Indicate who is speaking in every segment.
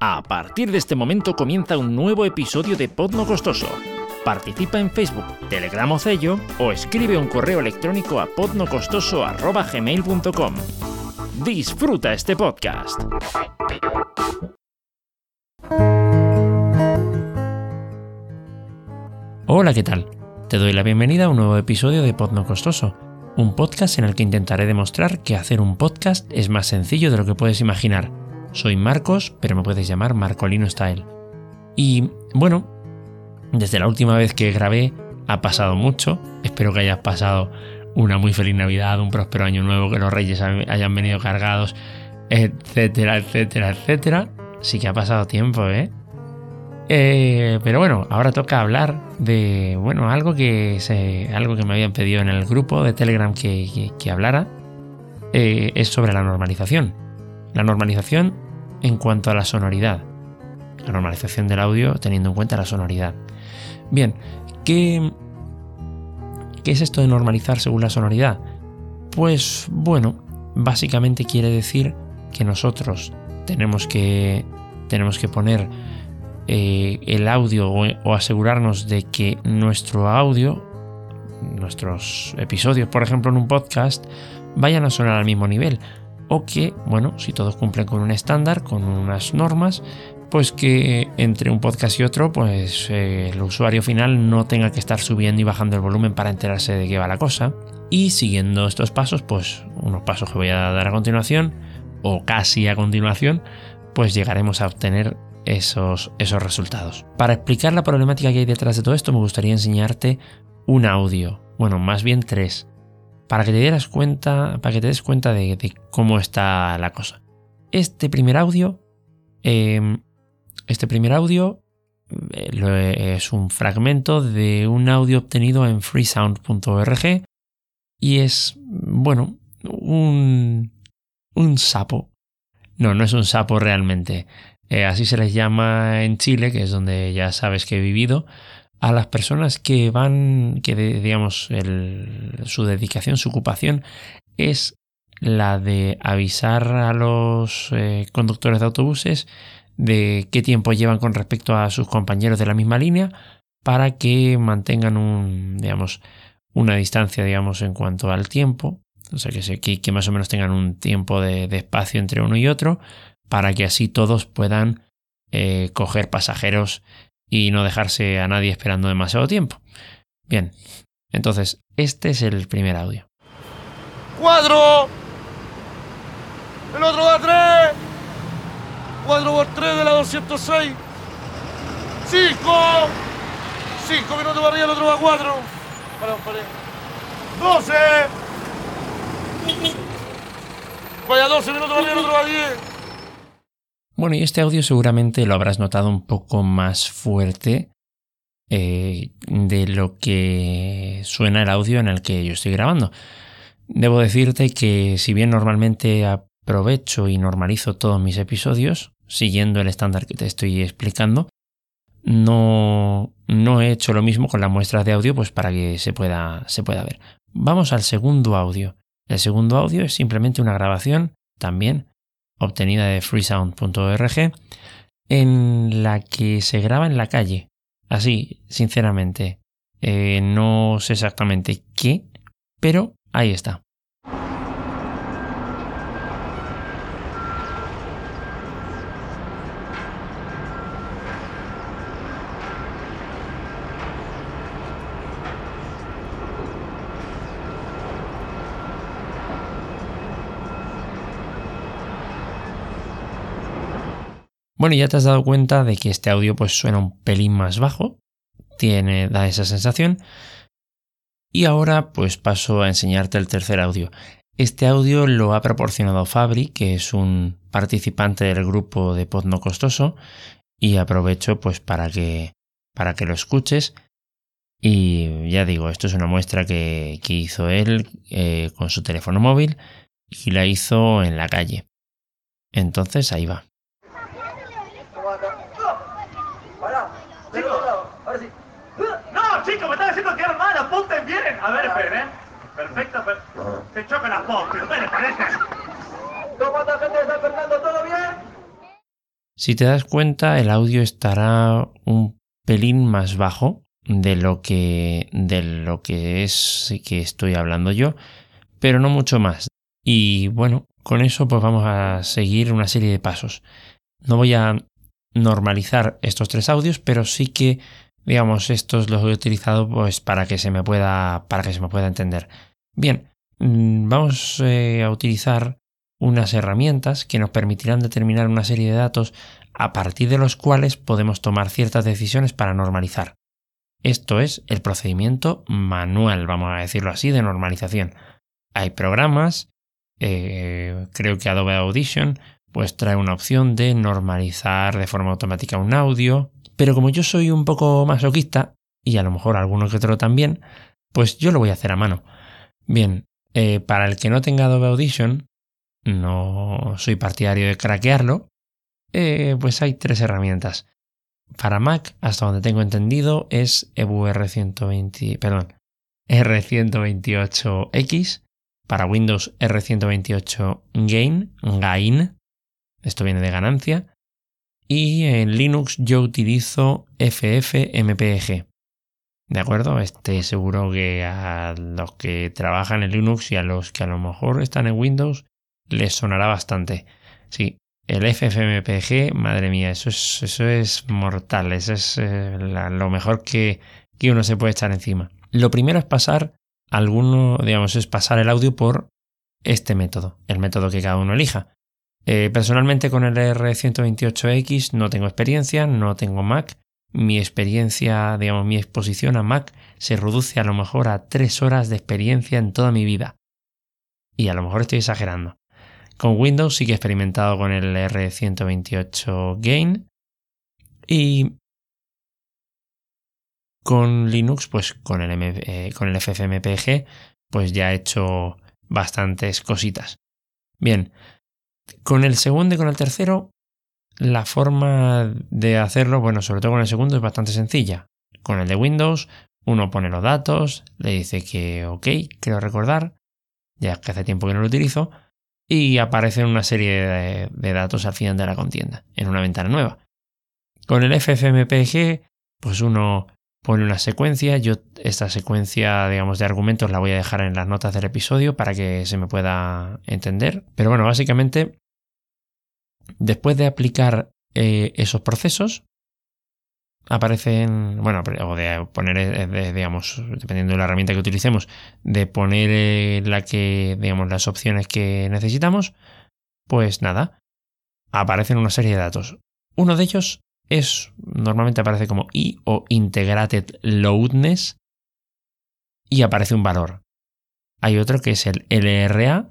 Speaker 1: A partir de este momento comienza un nuevo episodio de Podno Costoso. Participa en Facebook, Telegram o Cello o escribe un correo electrónico a podnocostoso.gmail.com. Disfruta este podcast.
Speaker 2: Hola, ¿qué tal? Te doy la bienvenida a un nuevo episodio de Podno Costoso, un podcast en el que intentaré demostrar que hacer un podcast es más sencillo de lo que puedes imaginar. Soy Marcos, pero me puedes llamar Marcolino Style. Y bueno, desde la última vez que grabé ha pasado mucho. Espero que hayas pasado una muy feliz Navidad, un próspero año nuevo, que los reyes hayan venido cargados, etcétera, etcétera, etcétera. Sí que ha pasado tiempo, ¿eh? Eh, pero bueno, ahora toca hablar de bueno algo que se, algo que me habían pedido en el grupo de Telegram que, hablara eh, es sobre la normalización. La normalización en cuanto a la sonoridad. La normalización del audio teniendo en cuenta la sonoridad. Bien, ¿qué, ¿qué es esto de normalizar según la sonoridad? Pues bueno, básicamente quiere decir que nosotros tenemos que, tenemos que poner eh, el audio o, asegurarnos de que nuestro audio, nuestros episodios, por ejemplo, en un podcast, vayan a sonar al mismo nivel. O que, bueno, si todos cumplen con un estándar, con unas normas, pues que entre un podcast y otro, pues eh, el usuario final no tenga que estar subiendo y bajando el volumen para enterarse de qué va la cosa. Y siguiendo estos pasos, pues unos pasos que voy a dar a continuación, o casi a continuación, pues llegaremos a obtener esos, esos resultados. Para explicar la problemática que hay detrás de todo esto, me gustaría enseñarte un audio, bueno, más bien tres, para que te dieras cuenta, para que te des cuenta de, cómo está la cosa. Este primer audio, em, este primer audio eh, es un fragmento de un audio obtenido en freesound.org y es, bueno, un, un sapo. No, no es un sapo realmente. Eh, así se les llama en Chile, que es donde ya sabes que he vivido, a las personas que van, que digamos, su dedicación, su ocupación es la de avisar a los eh, conductores de autobuses de qué tiempo llevan con respecto a sus compañeros de la misma línea para que mantengan un, digamos, una distancia, digamos, en cuanto al tiempo, o sea, que, que, más o menos tengan un tiempo de espacio entre uno y otro, para que así todos puedan eh, coger pasajeros y no dejarse a nadie esperando demasiado tiempo. Bien, entonces este es el primer audio.
Speaker 3: ¡Cuadro! El otro va a tres. Cuadro por tres de la 206. Cinco. Cinco minutos para arriba, el otro va a cuatro. Para, para. Doce. Vaya 12 minutos para arriba, el otro va a diez.
Speaker 2: Bueno, y este audio seguramente lo habrás notado un poco más fuerte eh, de lo que suena el audio en el que yo estoy grabando. Debo decirte que si bien normalmente aprovecho y normalizo todos mis episodios, siguiendo el estándar que te estoy explicando, no, no he hecho lo mismo con las muestras de audio pues para que se pueda, se pueda ver. Vamos al segundo audio. El segundo audio es simplemente una grabación también obtenida de freesound.org, en la que se graba en la calle. Así, sinceramente, eh, no sé exactamente qué, pero ahí está. Bueno, ya te has dado cuenta de que este audio pues suena un pelín más bajo, tiene, da esa sensación. Y ahora pues paso a enseñarte el tercer audio. Este audio lo ha proporcionado Fabri, que es un participante del grupo de Pod No Costoso, y aprovecho pues para que, para que lo escuches. Y ya digo, esto es una muestra que, hizo él eh, con su teléfono móvil y la hizo en la calle. Entonces ahí va.
Speaker 3: Chicos, me están haciendo quedar mal, apunten bien. A ver, esperen, ¿eh? Perfecto, pero... Se chocan las postes, ¿qué les parece? ¿Cómo anda gente de San Fernando? ¿Todo bien?
Speaker 2: Si te das cuenta, el audio estará un pelín más bajo de lo que de lo que es que estoy hablando yo, pero no mucho más. Y bueno, con eso pues vamos a seguir una serie de pasos. No voy a normalizar estos tres audios, pero sí que digamos estos los he utilizado pues para que se me pueda para que se me pueda entender. Bien, mm, vamos eh, a utilizar unas herramientas que nos permitirán determinar una serie de datos a partir de los cuales podemos tomar ciertas decisiones para normalizar. Esto es el procedimiento manual, vamos a decirlo así, de normalización. Hay programas, eh, creo que Adobe Audition, pues trae una opción de normalizar de forma automática un audio, pero como yo soy un poco masoquista, y a lo mejor alguno que otro también, pues yo lo voy a hacer a mano. Bien, eh, para el que no tenga Adobe Audition, no soy partidario de craquearlo, eh, pues hay tres herramientas. Para Mac, hasta donde tengo entendido, es EBU R120, perdón, R128X. Para Windows R128 Gain, Gain. Esto viene de ganancia. Y en Linux yo utilizo FFmpeg. ¿De acuerdo? Este seguro que a los que trabajan en Linux y a los que a lo mejor están en Windows les sonará bastante. Sí, el FFmpeg, madre mía, eso es, eso es mortal, eso es eh, lo mejor que, que uno se puede echar encima. Lo primero es pasar alguno, digamos, es pasar el audio por este método, el método que cada uno elija. Eh, personalmente con el R128X no tengo experiencia, no tengo Mac. Mi experiencia, digamos, mi exposición a Mac se reduce a lo mejor a tres horas de experiencia en toda mi vida. Y a lo mejor estoy exagerando. Con Windows sí que he experimentado con el R128 Gain. Y con Linux, pues con el, eh, con el FFmpeg, pues ya he hecho bastantes cositas. Bien, con el segundo y con el tercero, la forma de hacerlo, bueno, sobre todo con el segundo, es bastante sencilla. Con el de Windows, uno pone los datos, le dice que ok, quiero recordar, ya que hace tiempo que no lo utilizo, y aparecen una serie de, de, datos al final de la contienda, en una ventana nueva. Con el FFmpeg, pues uno pone una secuencia. Yo esta secuencia, digamos, de argumentos la voy a dejar en las notas del episodio para que se me pueda entender. Pero bueno, básicamente, después de aplicar eh, esos procesos, aparecen, bueno, o de poner, eh, digamos, dependiendo de la herramienta que utilicemos, de poner eh, la que, digamos, las opciones que necesitamos, pues nada, aparecen una serie de datos. Uno de ellos es normalmente aparece como I o Integrated Loudness y aparece un valor. Hay otro que es el LRA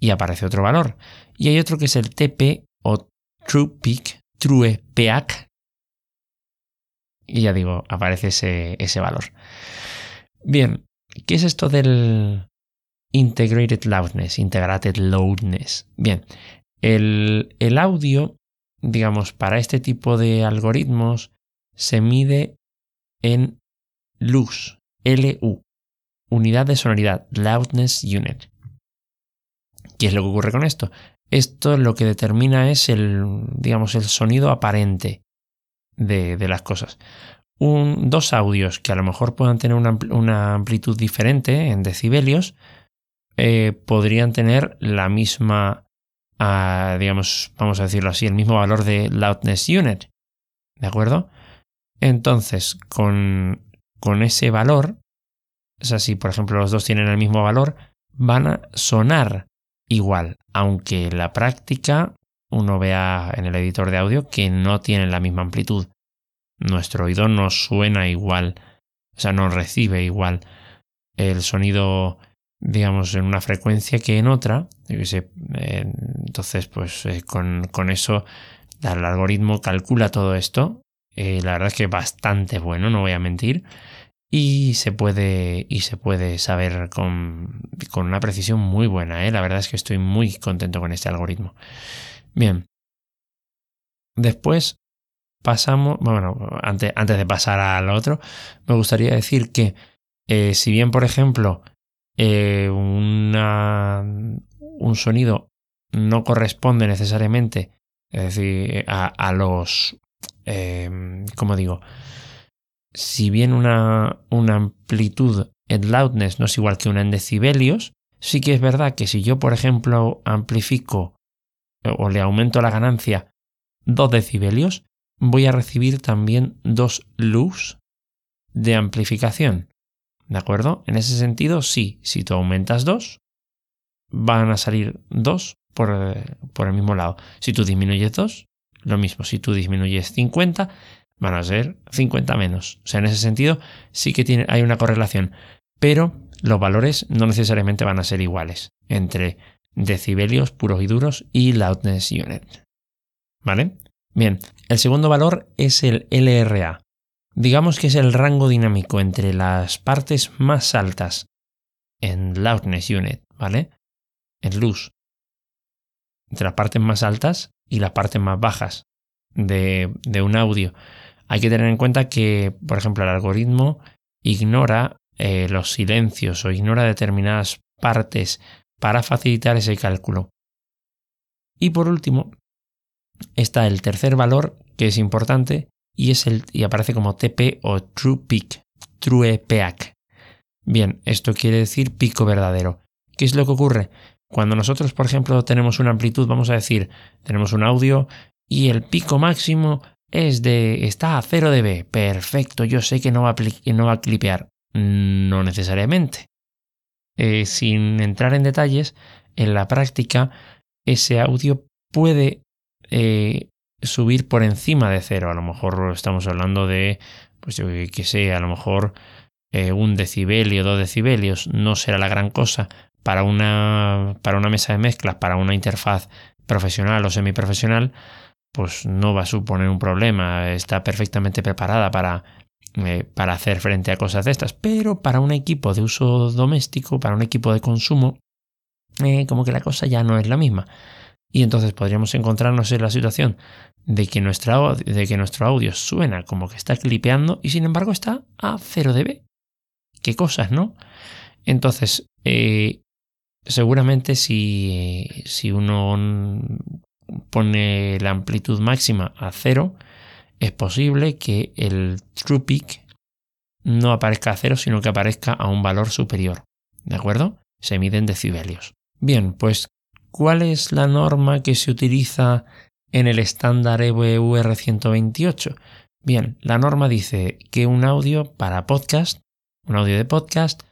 Speaker 2: y aparece otro valor. Y hay otro que es el TP o TruePeak, TruePeak. Y ya digo, aparece ese, ese valor. Bien, ¿qué es esto del Integrated Loudness? Integrated Loudness. Bien, el, el audio digamos, para este tipo de algoritmos se mide en LUS, LU, unidad de sonoridad, Loudness Unit. ¿Qué es lo que ocurre con esto? Esto lo que determina es el, digamos, el sonido aparente de, las cosas. Dos audios que a lo mejor puedan tener una, amplitud diferente en decibelios eh, podrían tener la misma digamos, vamos a decirlo así, el mismo valor de loudness unit. ¿De acuerdo? Entonces, con, con ese valor, o sea, si por ejemplo los dos tienen el mismo valor, van a sonar igual, aunque en la práctica uno vea en el editor de audio que no tienen la misma amplitud. Nuestro oído no suena igual, o sea, no recibe igual el sonido digamos, en una frecuencia que en otra. entonces, pues eh, con, con, eso el algoritmo calcula todo esto. Eh, la verdad es que bastante bueno, no voy a mentir. Y se puede, y se puede saber con, con una precisión muy buena. ¿eh? La verdad es que estoy muy contento con este algoritmo. Bien. Después pasamos, bueno, antes, antes de pasar al otro, me gustaría decir que si bien, por ejemplo, eh, un sonido no corresponde necesariamente Es decir, a, los... Eh, ¿Cómo digo? Si bien una, amplitud en loudness no es igual que una en decibelios, sí que es verdad que si yo, por ejemplo, amplifico o le aumento la ganancia 2 decibelios, voy a recibir también dos luz de amplificación. ¿De acuerdo? En ese sentido, sí, si tú aumentas 2, van a salir 2 por, por, el mismo lado. Si tú disminuyes 2, lo mismo. Si tú disminuyes 50, van a ser 50 menos. O sea, en ese sentido, sí que hay una correlación. Pero los valores no necesariamente van a ser iguales entre decibelios puros y duros y loudness unit. ¿Vale? Bien, el segundo valor es el LRA. Digamos que es el rango dinámico entre las partes más altas en loudness unit, ¿vale? En luz. Entre las partes más altas y las partes más bajas de, un audio. Hay que tener en cuenta que, por ejemplo, el algoritmo ignora eh, los silencios o ignora determinadas partes para facilitar ese cálculo. Y por último, está el tercer valor que es importante y, es el, y aparece como TP o True Peak, True Peak. Bien, esto quiere decir pico verdadero. ¿Qué es lo que ocurre? Cuando nosotros, por ejemplo, tenemos una amplitud, vamos a decir, tenemos un audio y el pico máximo es de está a 0 dB. Perfecto, yo sé que no va a, no va a clipear. No necesariamente. Eh, sin entrar en detalles, en la práctica ese audio puede eh, subir por encima de cero. A lo mejor estamos hablando de, pues yo que sé, a lo mejor eh, un decibelio, dos decibelios, no será la gran cosa para una, para una mesa de mezclas, para una interfaz profesional o semiprofesional, pues no va a suponer un problema. Está perfectamente preparada para eh, para hacer frente a cosas de estas, pero para un equipo de uso doméstico, para un equipo de consumo, eh, como que la cosa ya no es la misma. Y entonces podríamos encontrarnos en la situación de que, de que nuestro audio suena como que está clipeando y sin embargo está a 0 dB. Qué cosas, ¿no? Entonces, eh, seguramente si, si uno pone la amplitud máxima a 0, es posible que el true peak no aparezca a cero, sino que aparezca a un valor superior. ¿De acuerdo? Se miden decibelios. Bien, pues, ¿cuál es la norma que se utiliza en el estándar EVUR 128? Bien, la norma dice que un audio para podcast, un audio de podcast,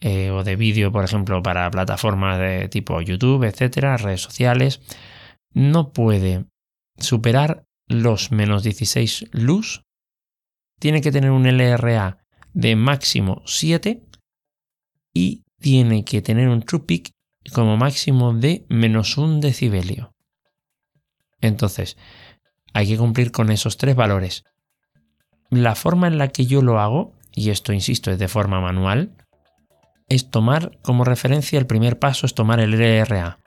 Speaker 2: eh, o de vídeo, por ejemplo, para plataformas de tipo YouTube, etcétera, redes sociales, no puede superar los menos 16 luz, tiene que tener un LRA de máximo 7 y tiene que tener un true peak como máximo de menos un decibelio. Entonces, hay que cumplir con esos tres valores. La forma en la que yo lo hago, y esto insisto es de forma manual, es tomar como referencia el primer paso, es tomar el LRA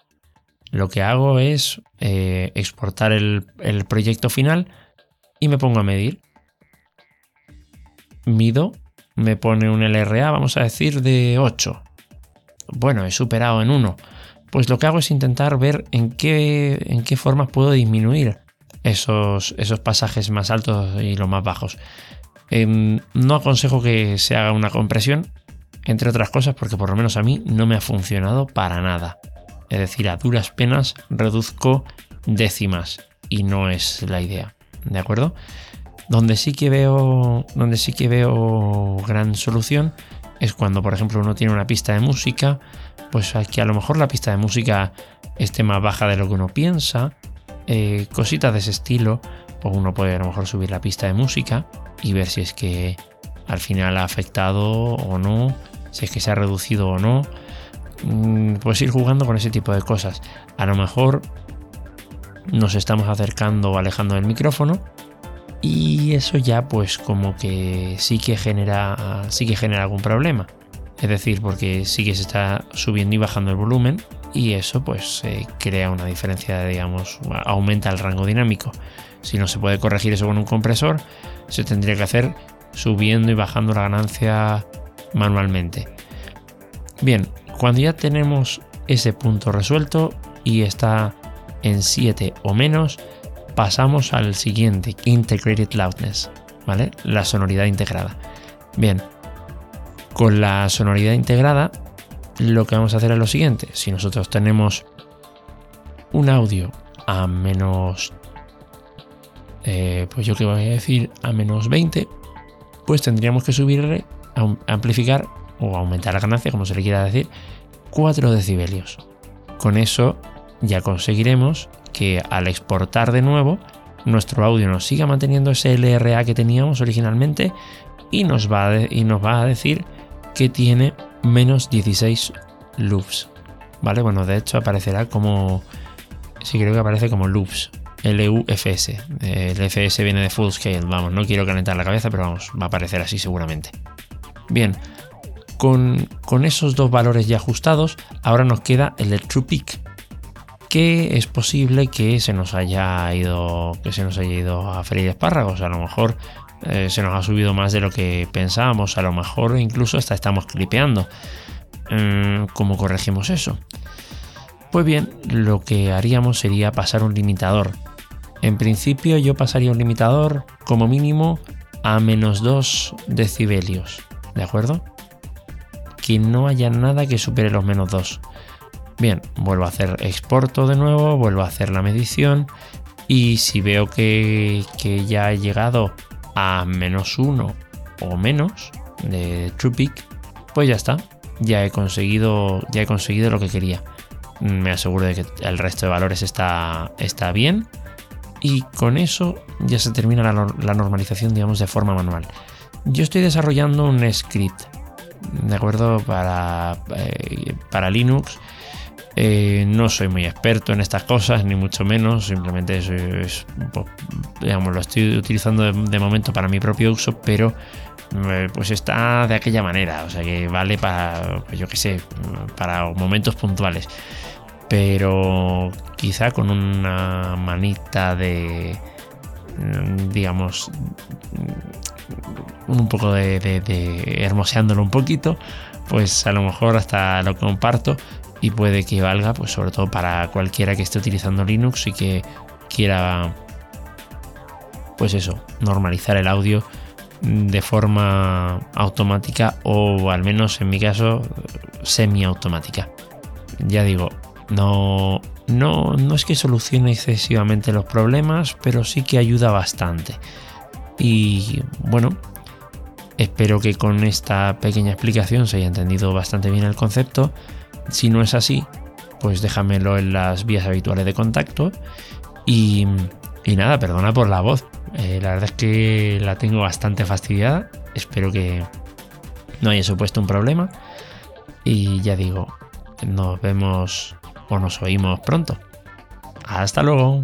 Speaker 2: lo que hago es eh, exportar el, proyecto final y me pongo a medir. Mido, me pone un LRA, vamos a decir, de 8. Bueno, he superado en 1. Pues lo que hago es intentar ver en qué, en qué forma puedo disminuir esos, esos pasajes más altos y los más bajos. Em, no aconsejo que se haga una compresión, entre otras cosas, porque por lo menos a mí no me ha funcionado para nada. Es decir, a duras penas reduzco décimas y no es la idea. ¿De acuerdo? Donde sí que veo. Donde sí que veo gran solución es cuando, por ejemplo, uno tiene una pista de música. Pues que a lo mejor la pista de música esté más baja de lo que uno piensa. Eh, cositas de ese estilo. Pues uno puede a lo mejor subir la pista de música y ver si es que al final ha afectado o no. Si es que se ha reducido o no Mm, pues ir jugando con ese tipo de cosas. A lo mejor nos estamos acercando o alejando del micrófono y eso ya pues como que sí que genera sí que genera algún problema. Es decir, porque sí que se está subiendo y bajando el volumen y eso pues crea una diferencia, digamos, aumenta el rango dinámico. Si no se puede corregir eso con un compresor, se tendría que hacer subiendo y bajando la ganancia manualmente. Bien, cuando ya tenemos ese punto resuelto y está en 7 o menos, pasamos al siguiente, Integrated Loudness, ¿vale? La sonoridad integrada. Bien, con la sonoridad integrada, lo que vamos a hacer es lo siguiente. Si nosotros tenemos un audio a menos, eh, pues yo que voy a decir, a menos 20, pues tendríamos que subirle, amplificar o aumentar la ganancia, como se le quiera decir, 4 decibelios. Con eso ya conseguiremos que al exportar de nuevo, nuestro audio nos siga manteniendo ese LRA que teníamos originalmente y nos va a, y nos va a decir que tiene menos 16 loops. ¿Vale? Bueno, de hecho aparecerá como... Sí, creo que aparece como loops. LUFS. El FS viene de full scale. Vamos, no quiero calentar la cabeza, pero vamos, va a aparecer así seguramente. Bien, con, con esos dos valores ya ajustados, ahora nos queda el de True Peak, que es posible que se nos haya ido que se nos haya ido a freír espárragos. A lo mejor eh, se nos ha subido más de lo que pensábamos. A lo mejor incluso hasta estamos clipeando. Mm, ¿cómo corregimos eso? pues bien lo que haríamos sería pasar un limitador. En principio yo pasaría un limitador como mínimo a menos 2 decibelios ¿de acuerdo? que no haya nada que supere los menos 2 Bien, vuelvo a hacer exporto de nuevo, vuelvo a hacer la medición y si veo que, ya he llegado a menos uno o menos de TruePic, pues ya está, ya he conseguido, ya he conseguido lo que quería. Me aseguro de que el resto de valores está, está bien y con eso ya se termina la, la normalización, digamos, de forma manual. Yo estoy desarrollando un script, ¿de acuerdo? Para, eh, para Linux eh, no soy muy experto en estas cosas, ni mucho menos, simplemente es, digamos, lo estoy utilizando de, momento para mi propio uso, pero eh, pues está de aquella manera, o sea que vale para, pues yo qué sé, para momentos puntuales. Pero quizá con una manita de, digamos, un poco de, de hermoseándolo un poquito, pues a lo mejor hasta lo comparto y puede que valga, pues sobre todo para cualquiera que esté utilizando Linux y que quiera, pues eso, normalizar el audio de forma automática o al menos en mi caso semiautomática. Ya digo, no, no, no es que solucione excesivamente los problemas, pero sí que ayuda bastante. Y bueno, espero que con esta pequeña explicación se haya entendido bastante bien el concepto si no es así, pues déjamelo en las vías habituales de contacto. Y, nada, perdona por la voz. Eh, la verdad es que la tengo bastante fastidiada. Espero que no haya supuesto un problema. Y ya digo, nos vemos o nos oímos pronto. Hasta luego.